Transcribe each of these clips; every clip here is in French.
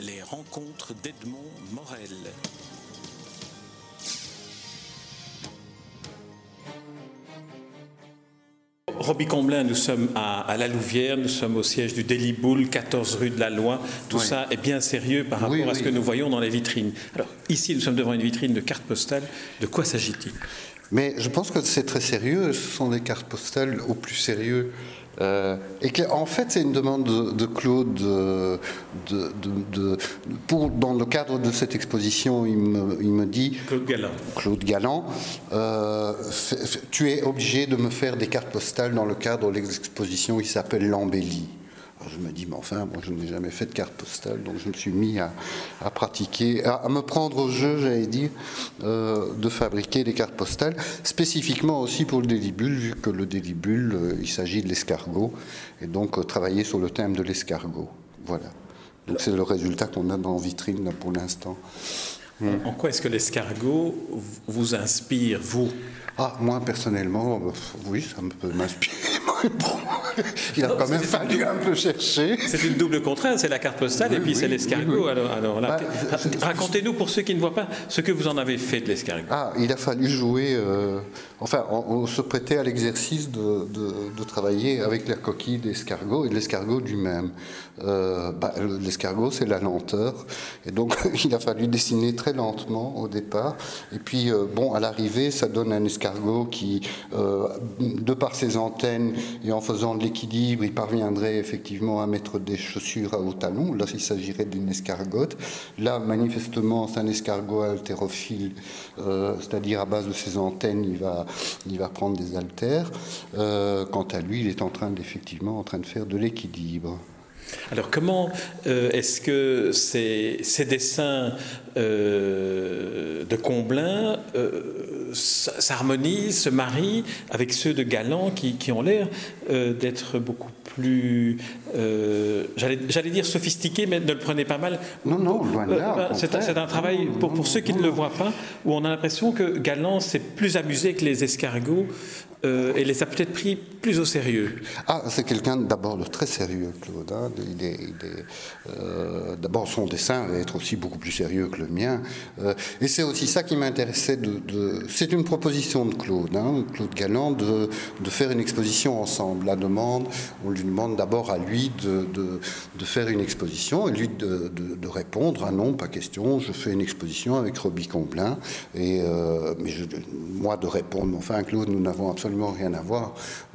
les rencontres d'Edmond Morel. Roby Comblin, nous sommes à, la Louvière, nous sommes au siège du Daily Bull, 14 rue de la Loi. Tout ça est bien sérieux par rapport à ce que nous voyons dans les vitrines. Alors, ici, nous sommes devant une vitrine de cartes postales. De quoi s'agit-il? Mais je pense que c'est très sérieux. Ce sont des cartes postales au plus sérieux euh, et en fait, c'est une demande de, Claude. De, pour, dans le cadre de cette exposition, il me, dit Claude Galland. Claude Galland, euh, tu es obligé de me faire des cartes postales dans le cadre de l'exposition qui s'appelle L'Embellie je me dis, mais enfin, moi je n'ai jamais fait de carte postale, donc je me suis mis à, pratiquer, à, me prendre au jeu, j'allais dire, euh, de fabriquer des cartes postales, spécifiquement aussi pour le délibule, vu que le délibule, euh, il s'agit de l'escargot, et donc euh, travailler sur le thème de l'escargot. Voilà. Donc c'est le résultat qu'on a dans vitrine pour l'instant. En quoi est-ce que l'escargot vous inspire, vous? Ah, moi personnellement, oui, ça me peut m'inspirer. il a quand même fallu un peu chercher. C'est une double contrainte, c'est la carte postale et puis c'est l'escargot. Alors, alors bah, racontez-nous pour ceux qui ne voient pas ce que vous en avez fait de l'escargot. Ah, il a fallu jouer. Euh, enfin, on, se prêtait à l'exercice de, travailler avec la coquille d'escargot et de l'escargot lui-même. Euh, bah, l'escargot, c'est la lenteur, et donc il a fallu dessiner très lentement au départ. Et puis, euh, bon, à l'arrivée, ça donne un escargot qui, de par ses antennes et en faisant de l'équilibre, il parviendrait effectivement à mettre des chaussures à haut talon. Là, il s'agirait d'une escargote. Là, manifestement, c'est un escargot haltérophile, euh, c'est-à-dire à base de ses antennes, il va, il va prendre des haltères. Euh, quant à lui, il est en train d'effectivement en train de faire de l'équilibre. Alors comment euh, est-ce que ces, ces dessins de Comblin s'harmonisent, se marient avec ceux de Galant qui, qui ont l'air d'être beaucoup plus, euh, j'allais dire sophistiqués, mais ne le prenez pas mal. Non, non, loin de là. Euh, c'est un travail, pour, pour ceux qui ne le voient pas, où on a l'impression que Galant s'est plus amusé que les escargots euh, et les a peut-être pris plus au sérieux. Ah, c'est quelqu'un d'abord de très sérieux, Claude. Hein. Euh, d'abord, son dessin va être aussi beaucoup plus sérieux que le mien. Euh, et c'est aussi ça qui m'intéressait. C'est une proposition de Claude, hein, Claude Galland, de, faire une exposition ensemble. La demande, on lui demande d'abord à lui de, faire une exposition et lui de, répondre ah non, pas question, je fais une exposition avec Roby Comblin. Et mais moi de répondre, enfin Claude, nous n'avons absolument rien à voir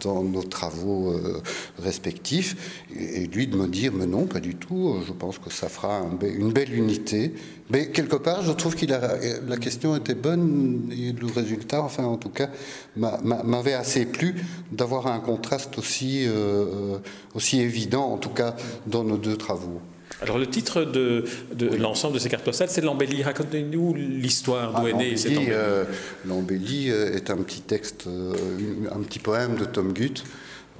dans nos travaux euh, respectifs. Et, lui de me dire, mais non, pas du tout, je pense que ça fera une belle unité. Mais quelque part, je trouve que la question était bonne et le résultat, enfin en tout cas, m'avait assez plu d'avoir un contraste aussi, euh, aussi évident, en tout cas dans nos deux travaux. Alors le titre de, l'ensemble de ces cartes postales, c'est l'embellie. Racontez-nous l'histoire d'où ah, est née cette embellie. Euh, l'embellie euh, est un petit texte, euh, un petit poème de Tom Gutt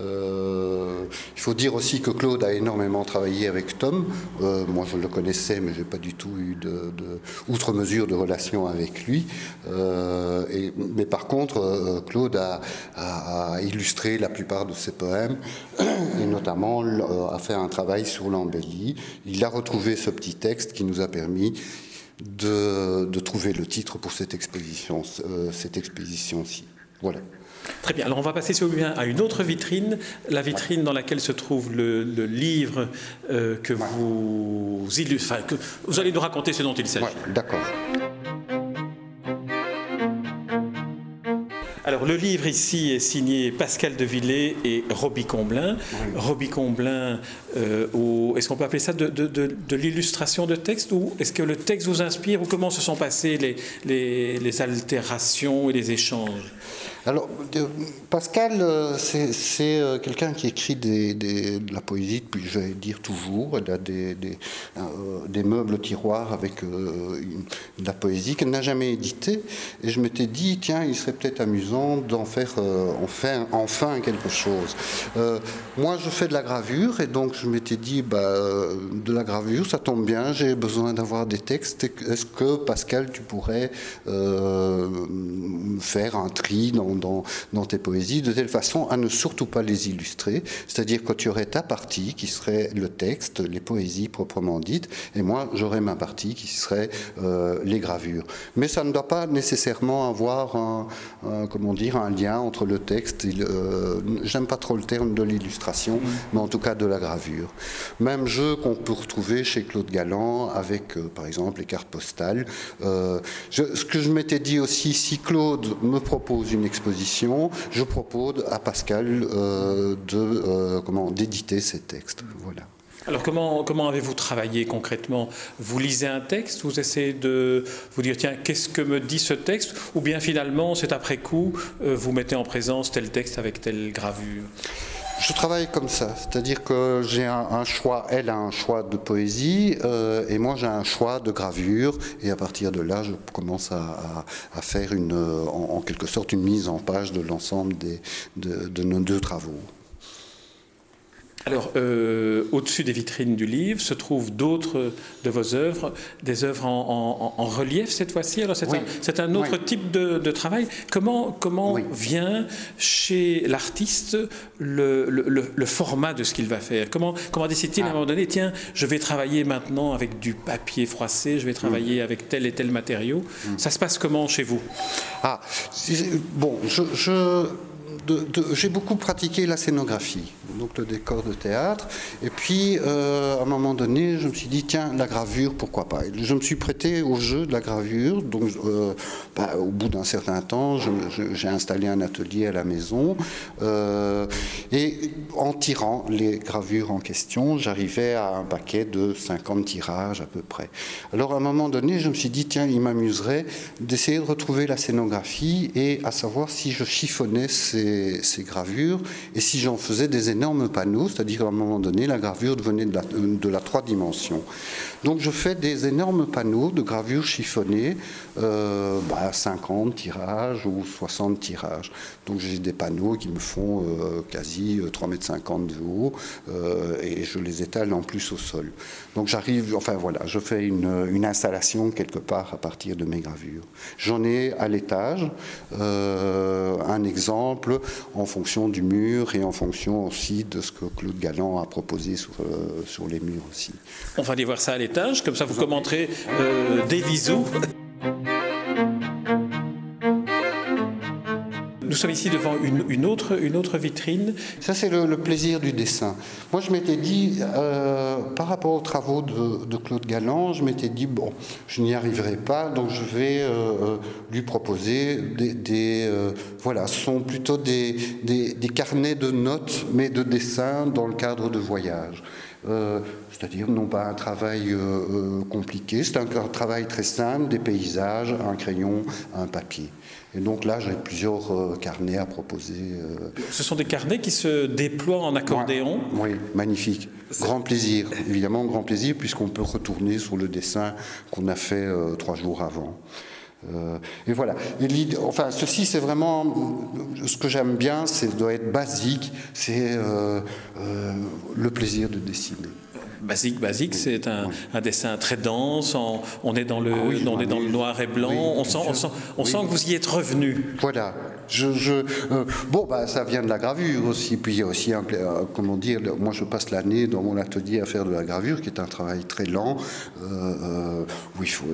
euh, il faut dire aussi que Claude a énormément travaillé avec Tom. Euh, moi, je le connaissais, mais j'ai pas du tout eu de, outre mesure de relation avec lui. Euh, mais par contre, Claude a, illustré la plupart de ses poèmes et notamment a fait un travail sur l'embellie. Il a retrouvé ce petit texte qui nous a permis de, trouver le titre pour cette exposition, cette exposition-ci. Voilà. Très bien. Alors on va passer si vous bien à une autre vitrine, la vitrine dans laquelle se trouve le, livre euh, que vous enfin, que vous allez nous raconter ce dont il s'agit. D'accord. Alors le livre ici est signé Pascal de Villers et Roby Comblin. Roby Comblin, euh, est-ce qu'on peut appeler ça de, de, l'illustration de texte ou est-ce que le texte vous inspire ou comment se sont passées les, les, les altérations et les échanges? Alors, Pascal, euh, c'est euh, quelqu'un qui écrit de la poésie depuis, je vais dire, toujours. Il a des, euh, meubles tiroirs avec de la poésie qu'elle n'a jamais édité. Et je m'étais dit, tiens, il serait peut-être amusant d'en faire enfin, enfin, quelque chose. moi, je fais de la gravure et donc je m'étais dit, bah, de la gravure, ça tombe bien, j'ai besoin d'avoir des textes. Est-ce que, Pascal, tu pourrais faire un tri dans dans, dans, tes poésies, de telle façon à ne surtout pas les illustrer. C'est-à-dire que tu aurais ta partie qui serait le texte, les poésies proprement dites, et moi j'aurais ma partie qui serait euh, les gravures. Mais ça ne doit pas nécessairement avoir un, comment dire, un lien entre le texte et euh, j'aime pas trop le terme de l'illustration, mm. mais en tout cas de la gravure. Même jeu qu'on peut retrouver chez Claude Galland avec, euh, par exemple, les cartes postales. ce que je m'étais dit aussi, si Claude me propose une je propose à Pascal de comment d'éditer ces textes. Voilà. Alors comment, comment avez-vous travaillé concrètement? Vous lisez un texte, vous essayez de vous dire tiens, qu'est-ce que me dit ce texte? Ou bien finalement, c'est après coup, euh, vous mettez en présence tel texte avec telle gravure? Je travaille comme ça, c'est-à-dire que j'ai un, choix, elle a un choix de poésie euh, et moi j'ai un choix de gravure et à partir de là je commence à, faire une, en, quelque sorte une mise en page de l'ensemble de nos deux travaux. Alors, euh, au-dessus des vitrines du livre se trouvent d'autres de vos œuvres, des œuvres en, relief cette fois-ci. Alors, c'est un, autre type de, travail. Comment, comment vient chez l'artiste le, format de ce qu'il va faire? Comment, comment décide-t-il à un ah. moment donné, tiens, je vais travailler maintenant avec du papier froissé, je vais travailler mm. avec tel et tel matériau? Mm. Ça se passe comment chez vous? Ah, bon, je j'ai beaucoup pratiqué la scénographie, donc le décor de théâtre. Et puis, euh, à un moment donné, je me suis dit, tiens, la gravure, pourquoi pas? Je me suis prêté au jeu de la gravure. Donc, euh, bah, au bout d'un certain temps, j'ai installé un atelier à la maison. Euh, et en tirant les gravures en question, j'arrivais à un paquet de 50 tirages à peu près. Alors, à un moment donné, je me suis dit, tiens, il m'amuserait d'essayer de retrouver la scénographie et à savoir si je chiffonnais ces ces, gravures, et si j'en faisais des énormes panneaux, c'est-à-dire qu'à un moment donné, la gravure devenait de la, trois dimensions. Donc je fais des énormes panneaux de gravures chiffonnées, euh, 50 bah, tirages ou 60 tirages. Donc j'ai des panneaux qui me font euh, quasi 3,50 euh, m de haut euh, et je les étale en plus au sol. Donc j'arrive, enfin voilà, je fais une, une, installation quelque part à partir de mes gravures. J'en ai à l'étage un exemple en fonction du mur et en fonction aussi de ce que Claude Galland a proposé sur, sur les murs aussi. On va aller voir ça à l'étage comme ça vous commenterez euh, des bisous. Nous sommes ici devant une, autre, vitrine. Ça, c'est le, plaisir du dessin. Moi, je m'étais dit, euh, par rapport aux travaux de, Claude Galland, je m'étais dit, bon, je n'y arriverai pas, donc je vais euh, lui proposer des. voilà, ce sont plutôt des, des, carnets de notes, mais de dessins dans le cadre de voyages. Euh, c'est-à-dire non pas un travail euh, euh, compliqué, c'est un, travail très simple, des paysages, un crayon, un papier. Et donc là, j'ai plusieurs carnets à proposer. Ce sont des carnets qui se déploient en accordéon? Oui, magnifique. Grand plaisir, évidemment, grand plaisir, puisqu'on peut retourner sur le dessin qu'on a fait trois jours avant. Euh, et voilà. enfin, ceci, c'est vraiment ce que j'aime bien, c'est doit être basique, c'est euh, euh, le plaisir de dessiner. Basique, basique, c'est un, dessin très dense. On, est dans le, ah on est dans le noir et blanc. on sent, on, sent, on sent, que vous y êtes revenu. Voilà. Je, je bon, bah, ça vient de la gravure aussi. Puis il y a aussi, un, comment dire, moi je passe l'année dans mon atelier à faire de la gravure, qui est un travail très lent, où il faut,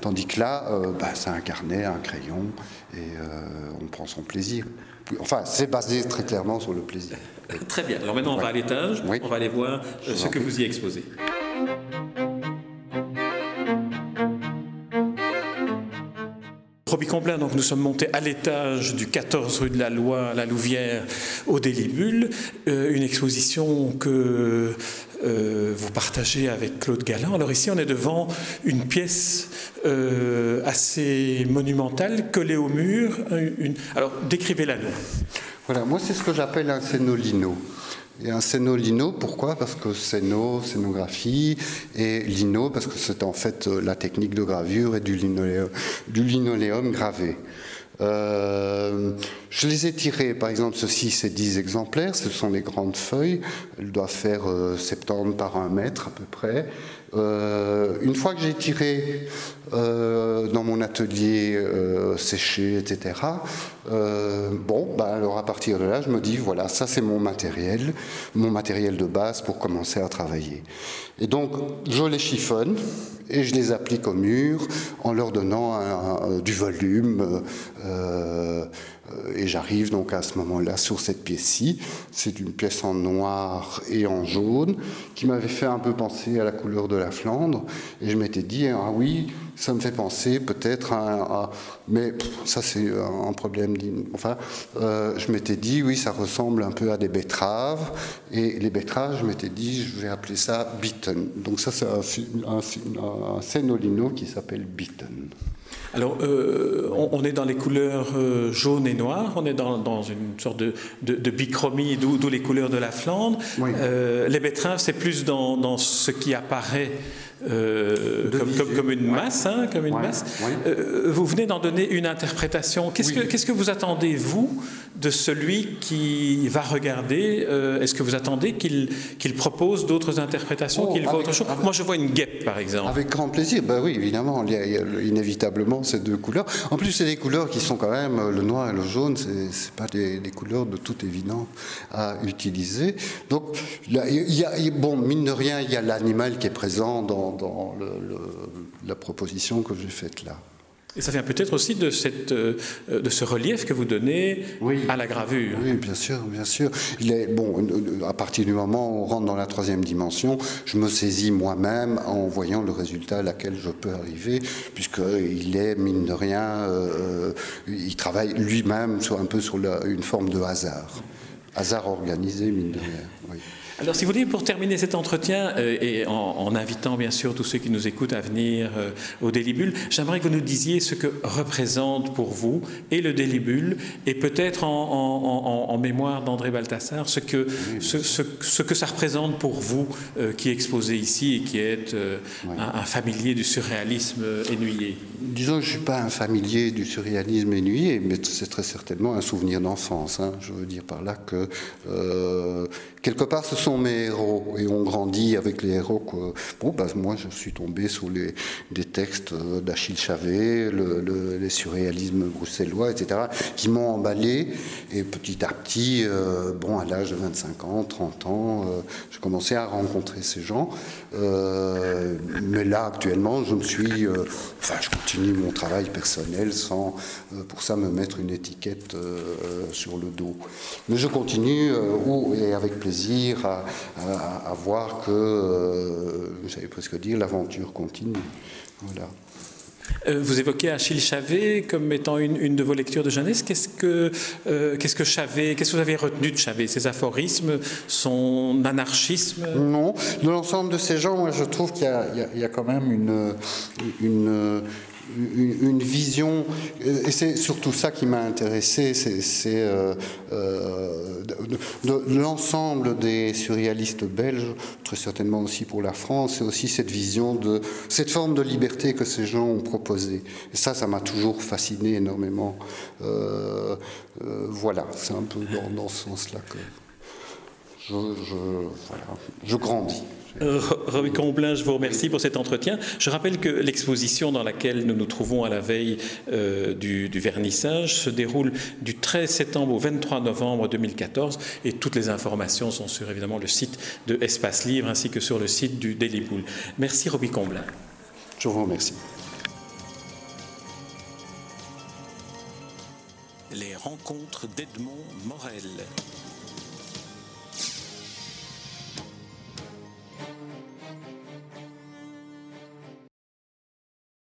tandis que là, bah, c'est un carnet, un crayon, et on prend son plaisir. Enfin, c'est basé très clairement sur le plaisir. Très bien. Alors maintenant, on va à l'étage. On va aller voir euh, ce que vous y exposez. Donc nous sommes montés à l'étage du 14 rue de la Loi, la Louvière, au Délibule, euh, une exposition que euh, vous partagez avec Claude Galland. Alors ici, on est devant une pièce euh, assez monumentale, collée au mur. Alors décrivez-la nous. Voilà, moi c'est ce que j'appelle un scénolino. Et un scénolino, pourquoi? Parce que scéno, scénographie, et lino, parce que c'est en fait euh, la technique de gravure et du linoléum, gravé. Euh, je les ai tirés, par exemple, ceci, c'est 10 exemplaires, ce sont les grandes feuilles, elles doivent faire 70 par 1 mètre à peu près. Euh, une fois que j'ai tiré euh, dans mon atelier euh, séché, etc., bon, bah, alors à partir de là, je me dis, voilà, ça c'est mon matériel, mon matériel de base pour commencer à travailler. Et donc, je les chiffonne et je les applique au mur en leur donnant du volume. et j'arrive donc à ce moment-là sur cette pièce-ci. C'est une pièce en noir et en jaune qui m'avait fait un peu penser à la couleur de la Flandre. Et je m'étais dit, ah oui, ça me fait penser peut-être à, Mais ça, c'est un problème. Enfin, euh, je m'étais dit, oui, ça ressemble un peu à des betteraves. Et les betteraves, je m'étais dit, je vais appeler ça Beaton. Donc ça, c'est un, un, qui s'appelle Beaton. Alors, euh, on, est dans les couleurs euh, jaune et noir, on est dans, une sorte de, de, bichromie, d'où les couleurs de la Flandre. Euh, les betteraves, c'est plus dans, dans, ce qui apparaît comme, une masse, hein, comme une masse. Vous venez d'en donner une interprétation. Qu'est-ce que qu'est-ce que vous attendez vous de celui qui va regarder euh, Est-ce que vous attendez qu'il propose d'autres interprétations, oh, qu'il voit autre chose? Moi, je vois une guêpe, par exemple. Avec grand plaisir. Ben oui, évidemment, il y, a, inévitablement ces deux couleurs. En plus, c'est des couleurs qui sont quand même le noir et le jaune. C'est pas des, des, couleurs de toute évidence à utiliser. Donc, il y a, bon, mine de rien, il y a l'animal qui est présent dans dans, la proposition que j'ai faite là. Et ça vient peut-être aussi de, cette, euh, de ce relief que vous donnez à la gravure. Oui, bien sûr, bien sûr. Il est, bon, à partir du moment où on rentre dans la troisième dimension, je me saisis moi-même en voyant le résultat à laquelle je peux arriver, puisqu'il est, mine de rien, euh, il travaille lui-même un peu sur une forme de hasard. Hasard organisé, mine de rien. Oui. Alors, si vous voulez, pour terminer cet entretien, euh, et en, invitant bien sûr tous ceux qui nous écoutent à venir euh, au Délibule, j'aimerais que vous nous disiez ce que représente pour vous et le Délibule, et peut-être en, mémoire d'André Balthasar, ce que, ce, que ça représente pour vous euh, qui exposez ici et qui êtes un, familier du surréalisme ennuyé. Disons que je ne suis pas un familier du surréalisme ennuyé, mais c'est très certainement un souvenir d'enfance. Hein. Je veux dire par là que quelque part, ce sont mes héros et on grandit avec les héros. Que, bon, bah, moi, je suis tombé sous les, des textes d'Achille Chavet, le, les surréalismes bruxellois, etc., qui m'ont emballé. Et petit à petit, euh, bon, à l'âge de 25 ans, 30 ans, euh, j'ai commencé à rencontrer ces gens. Euh, mais là, actuellement, je me suis. enfin, je continue mon travail personnel sans, pour ça, me mettre une étiquette sur le dos. Mais je continue, ou, et avec plaisir à, voir que, euh, j'allais presque dire, l'aventure continue. Voilà. Euh, vous évoquez Achille Chavet comme étant une, de vos lectures de jeunesse. Qu'est-ce que, euh, qu'est-ce que Chavet, qu'est-ce que vous avez retenu de Chavet? Ses aphorismes, son anarchisme? Non, de l'ensemble de ces gens, moi je trouve qu'il y a, il y a quand même une, une, une, vision, et c'est surtout ça qui m'a intéressé, c'est euh, euh, l'ensemble des surréalistes belges, très certainement aussi pour la France, c'est aussi cette vision de cette forme de liberté que ces gens ont proposée. Et ça, ça m'a toujours fasciné énormément. Euh, voilà, c'est un peu dans, ce sens-là que je grandis. Euh, Roby Comblin, je vous remercie pour cet entretien. Je rappelle que l'exposition dans laquelle nous nous trouvons à la veille euh, du, vernissage se déroule du 13 septembre au 23 novembre 2014 et toutes les informations sont sur évidemment le site de Espace Livre ainsi que sur le site du Daily Bull. Merci Roby Comblin. Je vous remercie. Les rencontres d'Edmond Morel.